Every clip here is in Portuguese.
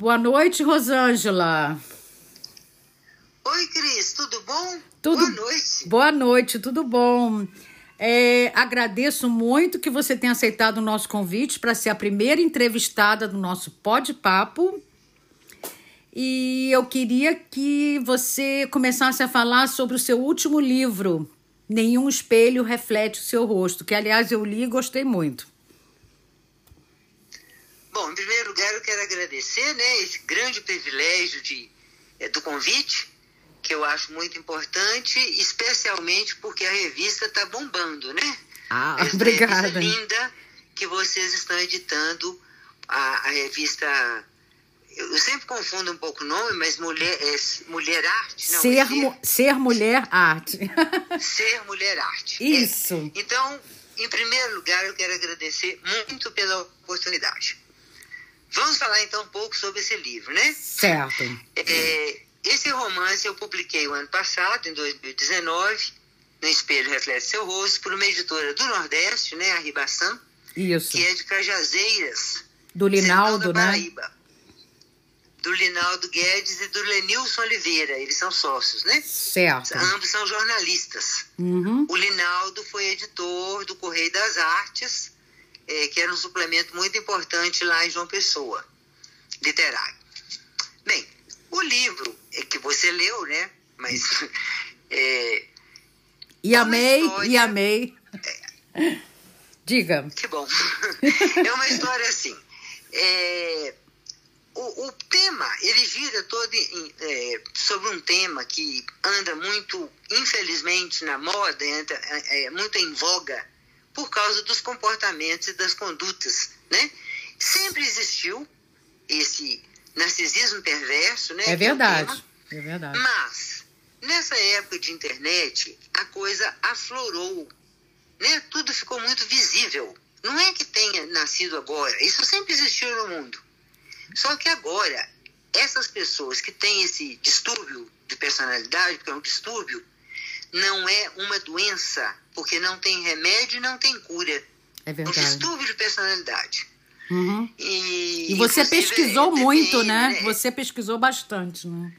Boa noite, Rosângela. Oi, Cris, tudo bom? Tudo... Boa noite. Boa noite, tudo bom? É, agradeço muito que você tenha aceitado o nosso convite para ser a primeira entrevistada do nosso Pod Papo. E eu queria que você começasse a falar sobre o seu último livro, Nenhum Espelho Reflete o Seu Rosto, que, aliás, eu li e gostei muito. Bom, em primeiro lugar, eu quero agradecer né, esse grande privilégio de, é, do convite que eu acho muito importante, especialmente porque a revista está bombando, né? Ah, Essa obrigada. revista linda que vocês estão editando, a, a revista. Eu sempre confundo um pouco o nome, mas Mulher, é, mulher Arte, não? ser, é mu ser Mulher Arte. ser, ser Mulher Arte. Isso. É. Então, em primeiro lugar, eu quero agradecer muito pela oportunidade. Vamos falar então um pouco sobre esse livro, né? Certo. É, esse romance eu publiquei o ano passado, em 2019, no Espelho Reflete Seu Rosto, por uma editora do Nordeste, né, a Ribação, Isso. que é de Cajazeiras, Do Linaldo, da né? Paraíba. Do Linaldo Guedes e do Lenilson Oliveira, eles são sócios, né? Certo. Ambos são jornalistas. Uhum. O Linaldo foi editor do Correio das Artes, é, que era um suplemento muito importante lá em João Pessoa, literário. Bem, o livro é que você leu, né? Mas é, E amei, história- e amei. Diga. que bom. é uma história assim. é, o, o tema, ele gira todo em- é, sobre um tema que anda muito, infelizmente, na moda, entra, é, é, muito em voga, por causa dos comportamentos e das condutas, né? Sempre existiu esse narcisismo perverso, né? É o verdade. É verdade. mas, nessa época de internet, a coisa aflorou. Né? Tudo ficou muito visível. Não é que tenha nascido agora, isso sempre existiu no mundo. Só que agora, essas pessoas que têm esse distúrbio de personalidade, porque é um distúrbio, não é uma doença, porque não tem remédio e não tem cura. É É um verdade. distúrbio de personalidade. Uhum. E, E você pesquisou muito, TPM, né? Você pesquisou bastante, né?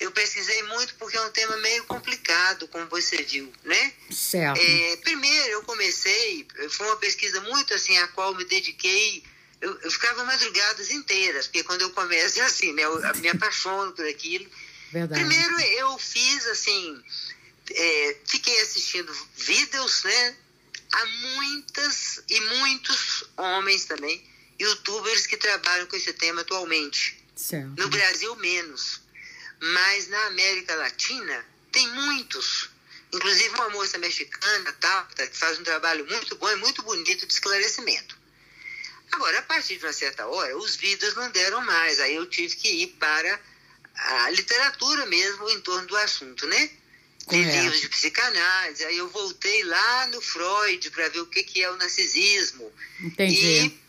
Eu pesquisei muito porque é um tema meio complicado, como você viu, né? Certo. É, primeiro, eu comecei, foi uma pesquisa muito assim, a qual me dediquei. Eu, eu ficava madrugadas inteiras, porque quando eu começo é assim, né? Eu me apaixono por aquilo. Verdade. Primeiro, eu fiz assim, é, fiquei assistindo vídeos, né? Há muitas e muitos homens também, youtubers que trabalham com esse tema atualmente. Certo. No Brasil, menos. Mas na América Latina, tem muitos. Inclusive uma moça mexicana, tá, que faz um trabalho muito bom e muito bonito de esclarecimento. Agora, a partir de uma certa hora, os vídeos não deram mais. Aí eu tive que ir para a literatura mesmo em torno do assunto, né? Li Correto. livros de psicanálise. Aí eu voltei lá no Freud para ver o que, que é o narcisismo. Entendi. E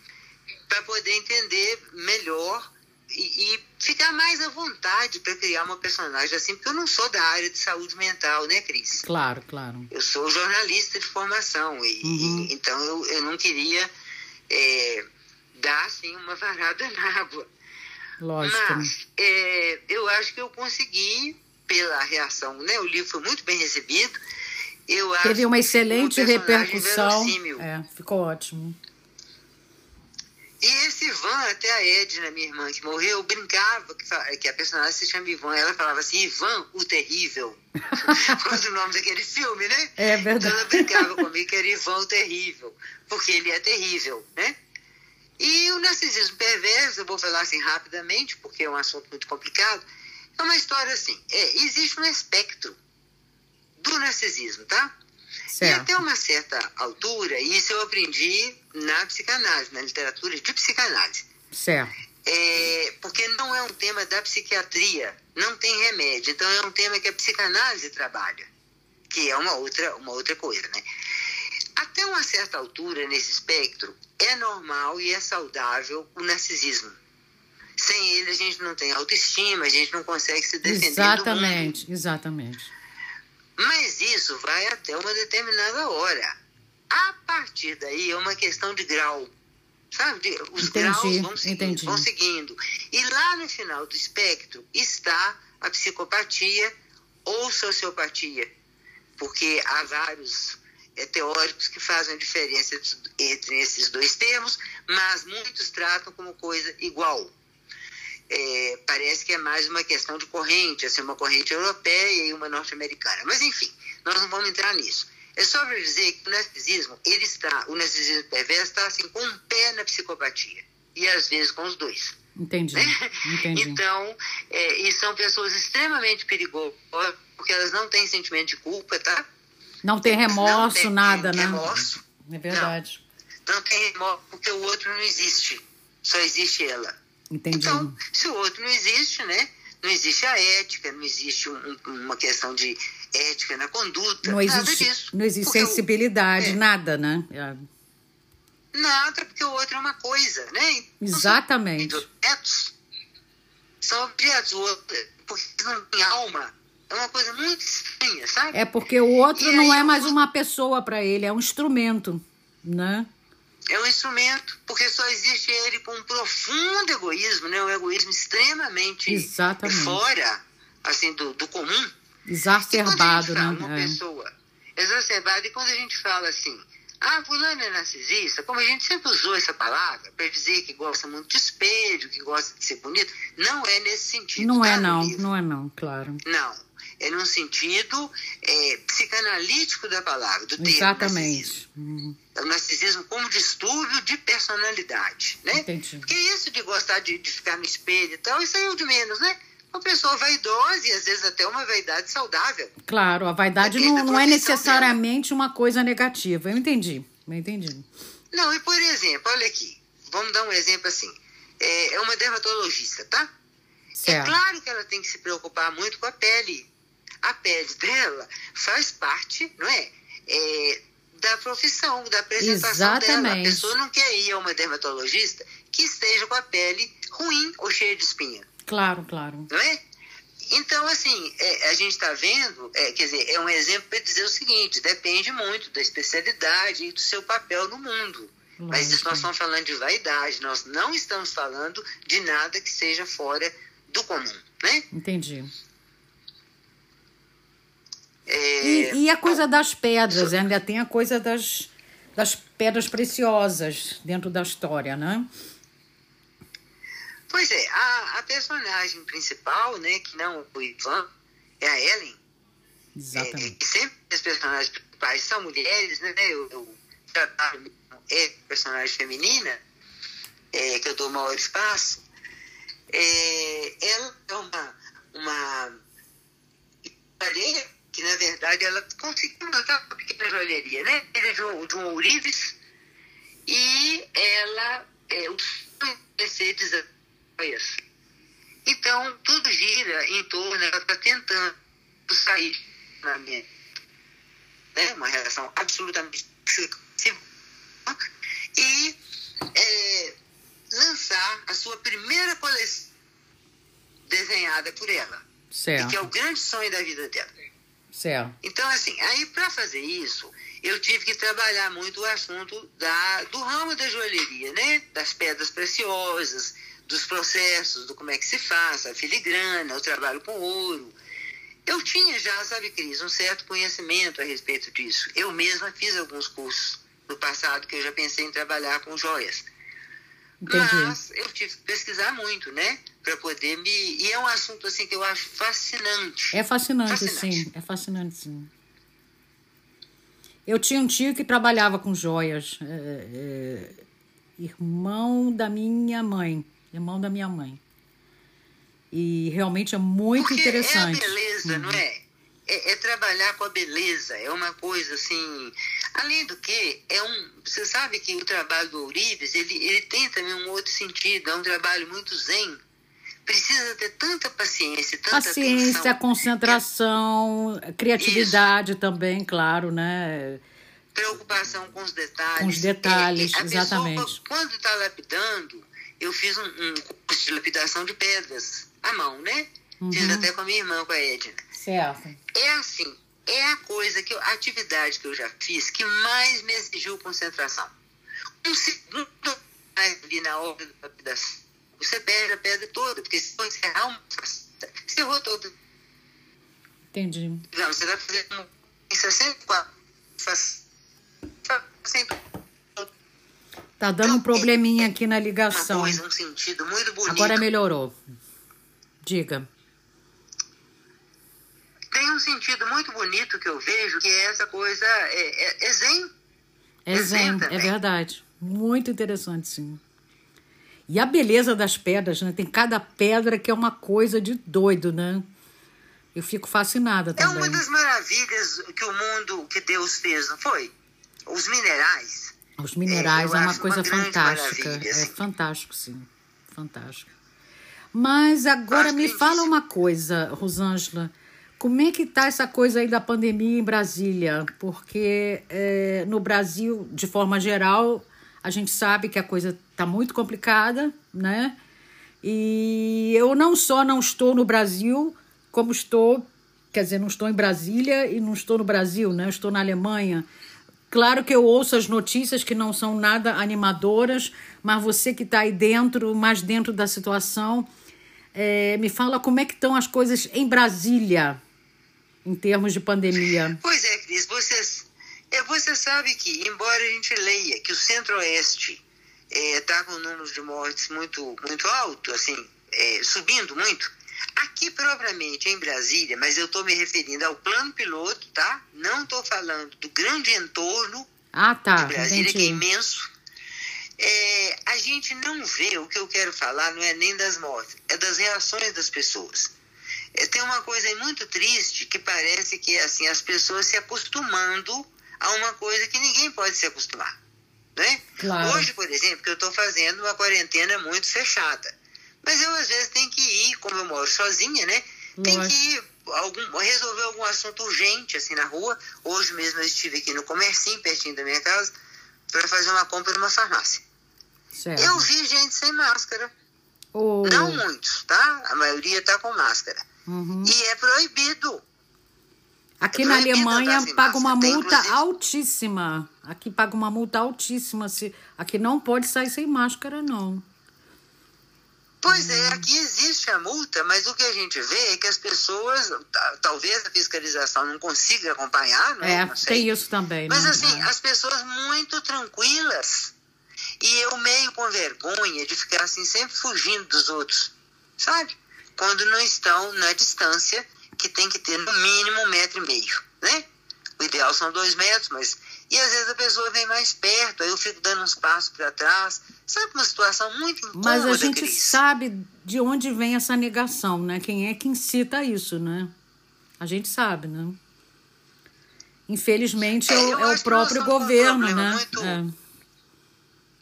para poder entender melhor e, e ficar mais à vontade para criar uma personagem assim, porque eu não sou da área de saúde mental, né, Cris? Claro, claro. Eu sou jornalista de formação, e, Uhum. e- então eu, eu não queria é, dar assim uma varada na água. Lógico. né? Mas é, eu acho que eu consegui, pela reação, né? O livro foi muito bem recebido. Eu Teve uma excelente um repercussão. É, ficou ótimo. E esse Ivan, até a Edna, minha irmã, que morreu, brincava que, que a personagem se chama Ivan. Ela falava assim, Ivan, o Terrível. Por causa do nome daquele filme, né? É Então verdade. ela brincava comigo que era Ivan o Terrível, porque ele é terrível, né? E o narcisismo perverso, eu vou falar assim rapidamente, porque é um assunto muito complicado, é uma história assim, é, existe um espectro do narcisismo, tá? E Certo. até uma certa altura, e isso eu aprendi na psicanálise, na literatura de psicanálise, Certo. é, porque não é um tema da psiquiatria, não tem remédio, então é um tema que a psicanálise trabalha, que é uma outra, uma outra coisa, né? Até uma certa altura nesse espectro, é normal e é saudável o narcisismo. Sem ele, a gente não tem autoestima, a gente não consegue se defender do mundo. Exatamente, exatamente. Mas isso vai até uma determinada hora. A partir daí é uma questão de grau. Sabe? Os entendi, graus vão seguindo, vão seguindo. E lá no final do espectro está a psicopatia ou sociopatia, porque há vários teóricos que fazem a diferença entre esses dois termos, mas muitos tratam como coisa igual. É, parece que é mais uma questão de corrente, assim, uma corrente europeia e uma norte-americana. Mas, enfim, nós não vamos entrar nisso. É só para dizer que o narcisismo, ele está, o narcisismo perverso está assim, com um pé na psicopatia. E às vezes com os dois. Entendi. Né? Entendi. Então, é, e são pessoas extremamente perigosas, porque elas não têm sentimento de culpa, tá? Não tem remorso, não tem, nada, tem né? Remorso. É verdade. Não, não tem remorso, porque o outro não existe. Só existe ela. Entendi. Então, se o outro não existe, né? Não existe a ética, não existe um, uma questão de ética na conduta, não existe, nada disso. Não existe sensibilidade, é, nada, né? É. Nada, porque o outro é uma coisa, né? Então, Exatamente. São objetos. São objetos, o outro, porque não tem alma. É uma coisa muito estranha, sabe? É porque o outro e não é mais uma pessoa para ele, é um instrumento, né? É um instrumento, porque só existe ele com um profundo egoísmo, né? Um egoísmo extremamente Exatamente. fora, assim, do, do comum. Exacerbado, né? Uma é. pessoa exacerbada, e quando a gente fala assim, ah, fulano é narcisista, como a gente sempre usou essa palavra para dizer que gosta muito de espelho, que gosta de ser bonito, não é nesse sentido. Não tá, é não, não é não, claro. Não, é num sentido é, psicanalítico da palavra, do termo Exatamente. narcisismo. É o narcisismo como distúrbio de personalidade, né? Entendi. Porque isso de gostar de, de ficar no espelho e tal, isso aí é o de menos, né? Uma pessoa vaidosa e às vezes até uma vaidade saudável. Claro, a vaidade não, não é necessariamente dela. uma coisa negativa. Eu entendi, eu entendi. Não, e por exemplo, olha aqui, vamos dar um exemplo assim. É, é uma dermatologista, tá? É certo. É claro que ela tem que se preocupar muito com a pele. A pele dela faz parte, não é? é da profissão, da apresentação Exatamente. dela. A pessoa não quer ir a uma dermatologista que esteja com a pele ruim ou cheia de espinha. Claro, claro. Não é? Então, assim, é, a gente está vendo, é, quer dizer, é um exemplo para dizer o seguinte: depende muito da especialidade e do seu papel no mundo. Lógico. Mas isso nós estamos falando de vaidade, nós não estamos falando de nada que seja fora do comum, né? Entendi. É, e, e, a coisa das pedras, ainda tem a coisa das, das pedras preciosas dentro da história, né? Pois é, a, a personagem principal, né, que não o Ivan, é a Ellen. Exatamente. É, sempre as personagens principais são mulheres, né? Eu, eu trabalho é personagem feminina, é, que eu dou maior espaço. É, ela é uma, uma joalheira que, na verdade, ela conseguiu montar uma pequena joalheria, né? Ele é de um, de um ourives e ela, é, o sonho é isso. Então, tudo gira em torno, ela está tentando sair na minha. Né, uma relação absolutamente e é, lançar a sua primeira coleção desenhada por ela. Certo. E que é o grande sonho da vida dela. Certo. Então, assim, aí para fazer isso, eu tive que trabalhar muito o assunto da, do ramo da joalheria, né? Das pedras preciosas, dos processos, do como é que se faz, a filigrana, o trabalho com ouro. Eu tinha já, sabe, Cris, um certo conhecimento a respeito disso. Eu mesma fiz alguns cursos no passado que eu já pensei em trabalhar com joias. Entendi. Mas eu tive que pesquisar muito, né? Para poder me. E é um assunto assim que eu acho fascinante. É fascinante, fascinante. sim. É fascinante, sim. Eu tinha um tio que trabalhava com joias. É, é, irmão da minha mãe irmão da minha mãe. E realmente é muito Porque interessante. É a beleza, uhum. não é? É? é? trabalhar com a beleza, é uma coisa assim. Além do que, é um. Você sabe que o trabalho do Ourives, ele, ele tem também um outro sentido, é um trabalho muito zen. Precisa ter tanta paciência, tanta Paciência, atenção, concentração, é... criatividade Isso. também, claro, né? Preocupação com os detalhes. Com os detalhes, é, exatamente. Pessoa, quando está lapidando, eu fiz um, um, curso de lapidação de pedras à mão, né? Uhum. Fiz até com a minha irmã, com a Edna. Certo. É assim, é a coisa que eu, a atividade que eu já fiz que mais me exigiu concentração. Um segundo ali na obra da lapidação, você perde a pedra toda, porque se você errar uma você errou todo. Entendi. Não, você vai fazer um, em 64 facetas. Tá dando um probleminha aqui na Uma ligação. coisa, um sentido muito bonito. Agora melhorou. Diga. Sentido muito bonito que eu vejo, que é essa coisa, é, é, é zen. É zen, Exenta, é verdade. Muito interessante, sim. E a beleza das pedras, né? Tem cada pedra que é uma coisa de doido, né? Eu fico fascinada É também. uma das maravilhas que o mundo, que Deus fez, não foi? Os minerais. Os minerais É, é, uma coisa uma fantástica. É assim. fantástico, sim. Fantástico. Mas agora Acho me fala uma coisa, Rosângela. Como é que tá essa coisa aí da pandemia em Brasília? Porque é, no Brasil, de forma geral, a gente sabe que a coisa está muito complicada, né? E eu não só não estou no Brasil, como estou, quer dizer, não estou em Brasília e não estou no Brasil, né? Eu estou na Alemanha. Claro que eu ouço as notícias que não são nada animadoras, mas você que está aí dentro, mais dentro da situação, eh, me fala como é que estão as coisas em Brasília, em termos de pandemia. Pois é, Cris, você, é, você sabe que, embora a gente leia que o Centro-Oeste está com um número de mortes muito, muito alto, assim, é, subindo muito, aqui propriamente em Brasília, mas eu estou me referindo ao plano piloto, tá? Não estou falando do grande entorno Ah, tá, de Brasília, que é entendi. imenso. É, a gente não vê, o que eu quero falar não é nem das mortes, é das reações das pessoas. É, tem uma coisa muito triste que parece que é assim, as pessoas se acostumando a uma coisa que ninguém pode se acostumar. Né? Claro. Hoje, por exemplo, que eu estou fazendo uma quarentena muito fechada. Mas eu às vezes tenho que ir, como eu moro sozinha, né? Tem que ir algum, resolver algum assunto urgente assim na rua. Hoje mesmo eu estive aqui no comercinho, pertinho da minha casa, para fazer uma compra numa farmácia. Certo. Eu vi gente sem máscara. Oh, Não muitos, tá? A maioria tá com máscara. Uhum. E é proibido. Aqui É na proibido Alemanha andar sem paga uma. Tem, multa inclusive- altíssima. Aqui paga uma multa altíssima. Se... Aqui não pode sair sem máscara, não. Pois é, aqui existe a multa, mas o que a gente vê é que as pessoas, ta- talvez a fiscalização não consiga acompanhar, né? É, Não sei. tem isso também. Mas né? assim, É. as pessoas muito tranquilas. E eu meio com vergonha de ficar assim, sempre fugindo dos outros, sabe? Quando não estão na distância que tem que ter no mínimo um metro e meio, né? O ideal são dois metros, mas. E às vezes a pessoa vem mais perto, aí eu fico dando uns passos para trás. Sabe uma situação muito incômoda, Mas a gente Cris? sabe de onde vem essa negação, né? Quem é que incita isso, né? A gente sabe, né? Infelizmente é, É, o- é próprio um governo, problema né? muito- É.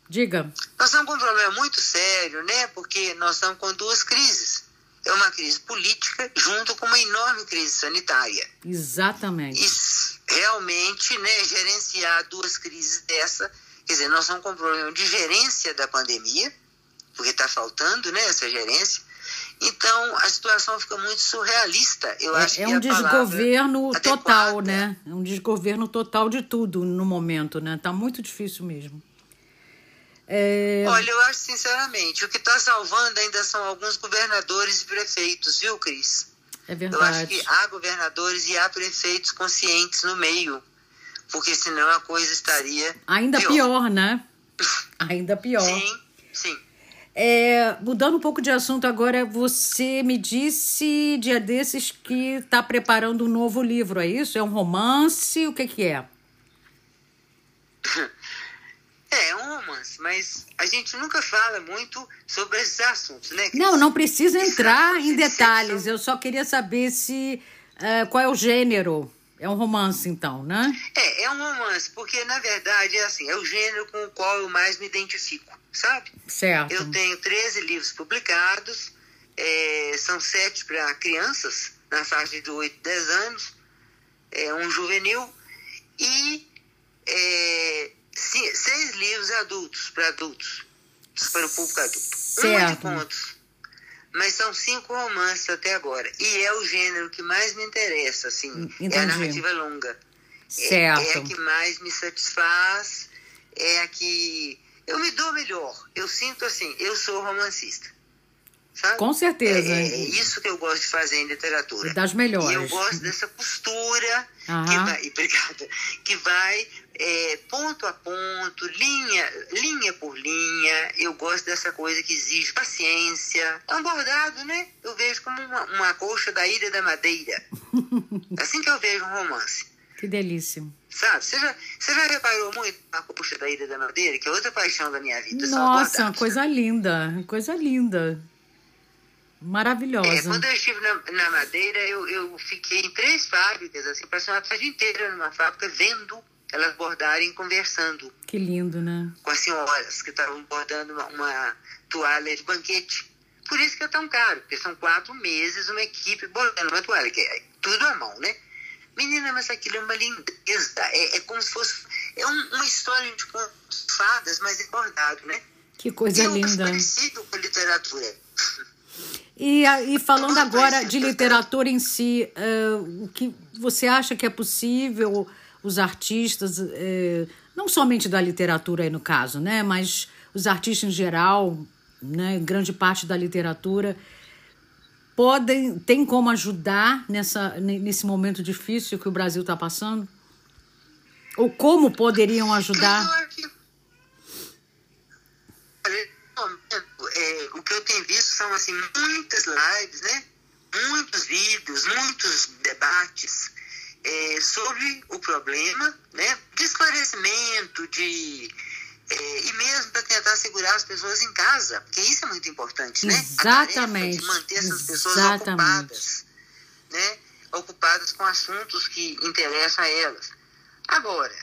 Diga. Nós estamos com um problema muito sério, né? Porque nós estamos com duas crises. É uma crise política junto com uma enorme crise sanitária. Exatamente. E realmente, né, gerenciar duas crises dessa, quer dizer, nós estamos com um problema de gerência da pandemia, porque está faltando, né, essa gerência. Então, a situação fica muito surrealista. Eu acho É, é que um desgoverno adequada- total, né? É um desgoverno total de tudo no momento, né? Tá muito difícil mesmo. É, Olha, eu acho sinceramente, o que está salvando ainda são alguns governadores e prefeitos, viu, Cris? é Eu acho verdade. que há governadores e há prefeitos conscientes no meio, porque senão a coisa estaria Ainda pior, né? Ainda pior. Sim, sim. É, mudando um pouco de assunto agora, você me disse dia desses que está preparando um novo livro, é isso? É um romance? O que, que é? É, é um romance, mas a gente nunca fala muito sobre esses assuntos, né? Cris? Não, não precisa entrar assuntos, em detalhes. Eu só queria saber se é, qual é o gênero. É um romance, então, né? É, é um romance, porque na verdade é assim, é o gênero com o qual eu mais me identifico, sabe? Certo. Eu tenho 13 livros publicados, é, são sete para crianças, na faixa de 8 10 anos, é, um juvenil, e é, seis livros adultos, para adultos, para o público adulto. Um de Certo. contos. Mas são cinco romances até agora. E é o gênero que mais me interessa, assim. É a Entendi. narrativa longa. É- Certo. É, a que mais me satisfaz, é a que eu me dou melhor. Eu sinto assim, eu sou romancista. Sabe? Com certeza. É, é, isso que eu gosto de fazer em literatura. E das melhores. E eu gosto dessa costura que vai, obrigada, que vai é, ponto a ponto, linha, linha por linha. Eu gosto dessa coisa que exige paciência. É um bordado, né? Eu vejo como uma, uma colcha da Ilha da Madeira. assim que eu vejo um romance. Que delícia. Sabe? Você já, você já reparou muito na colcha da Ilha da Madeira, que é outra paixão da minha vida? Nossa, coisa linda, coisa linda. Maravilhosa. É, quando eu estive na, na Madeira, eu, eu fiquei em três fábricas, assim, passei uma tarde inteira numa fábrica vendo elas bordarem conversando. Que lindo, né? Com as senhoras que estavam bordando uma, uma toalha de banquete. Por isso que é tão caro, porque são quatro meses uma equipe bordando uma toalha, que é tudo à mão, né? Menina, mas aquilo é uma lindeza. É, é como se fosse. É um, uma história de fadas, mas é bordado, né? Que coisa é linda. parecido com literatura. E, e falando agora de literatura em si, uh, o que você acha que é possível os artistas, uh, não somente da literatura aí no caso, né, mas os artistas em geral, né, grande parte da literatura, podem, tem como ajudar nessa, nesse momento difícil que o Brasil está passando? Ou como poderiam ajudar? É, o que eu tenho visto são assim, muitas lives, né? muitos vídeos, muitos debates é, sobre o problema, né? de esclarecimento, de, é, e mesmo para tentar segurar as pessoas em casa, porque isso é muito importante, né? Exatamente. de manter essas pessoas Exatamente. ocupadas, né? ocupadas com assuntos que interessam a elas. Agora,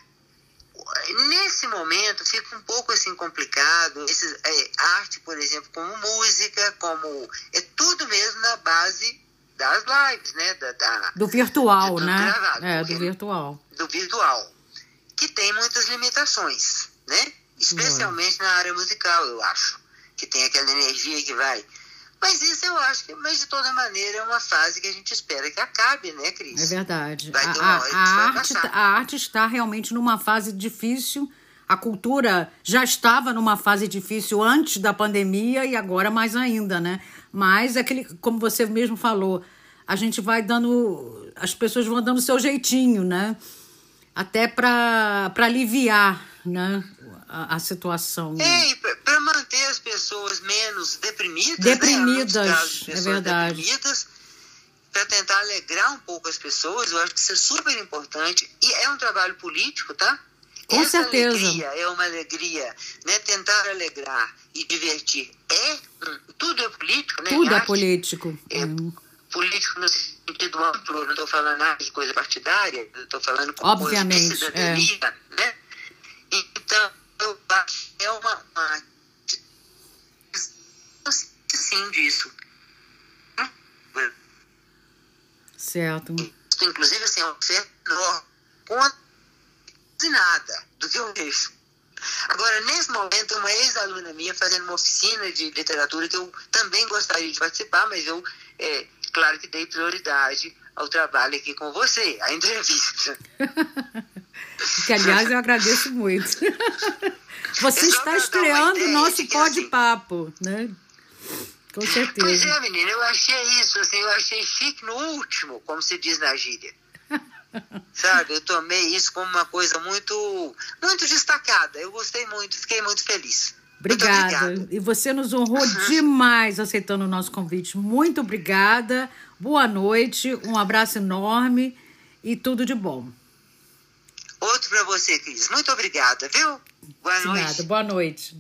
nesse momento fica um pouco assim complicado. Esse, é, arte, por exemplo, como música, como é tudo mesmo na base das lives, né? Da, da do virtual, né? Gravado, é, do virtual. Do virtual. Que tem muitas limitações, né? Especialmente na área musical, eu acho. Que tem aquela energia que vai mas isso eu acho que, mas de toda maneira, é uma fase que a gente espera que acabe, né, Cris? É verdade. A, a, a, arte, tá, a arte está realmente numa fase difícil. A cultura já estava numa fase difícil antes da pandemia e agora mais ainda, né? Mas é aquele, como você mesmo falou, a gente vai dando. As pessoas vão dando o seu jeitinho, né? Até para aliviar né? a, a situação. É, para manter as pessoas menos deprimidas. Deprimidas, né? casos, é verdade. Deprimidas, para tentar alegrar um pouco as pessoas, eu acho que isso é super importante. E é um trabalho político, tá? Com Essa certeza. alegria é uma alegria, né? Tentar alegrar e divertir é tudo é político, né? Tudo é político. É hum. político no sentido amplo, não estou falando nada de coisa partidária, estou falando com Obviamente, coisa de cidadania, é. né? Então, eu acho que é uma, uma sim disso. Certo. Inclusive, assim, é um menor quase nada do que eu vejo. Agora, nesse momento, uma ex-aluna minha fazendo uma oficina de literatura que eu também gostaria de participar, mas eu, é, claro que dei prioridade ao trabalho aqui com você, a entrevista. que, aliás, eu agradeço muito. Você está estreando o nosso pode-papo, assim, né? Com certeza. Pois é, menina, eu achei isso, assim, eu achei chique no último, como se diz na gíria. Sabe, eu tomei isso como uma coisa muito, muito destacada. Eu gostei muito, fiquei muito feliz. Obrigada. E você nos honrou uhum. demais aceitando o nosso convite. Muito obrigada. Boa noite, um abraço enorme e tudo de bom. Outro para você, Cris. Muito obrigada, viu? Boa noite. Nada. Boa noite.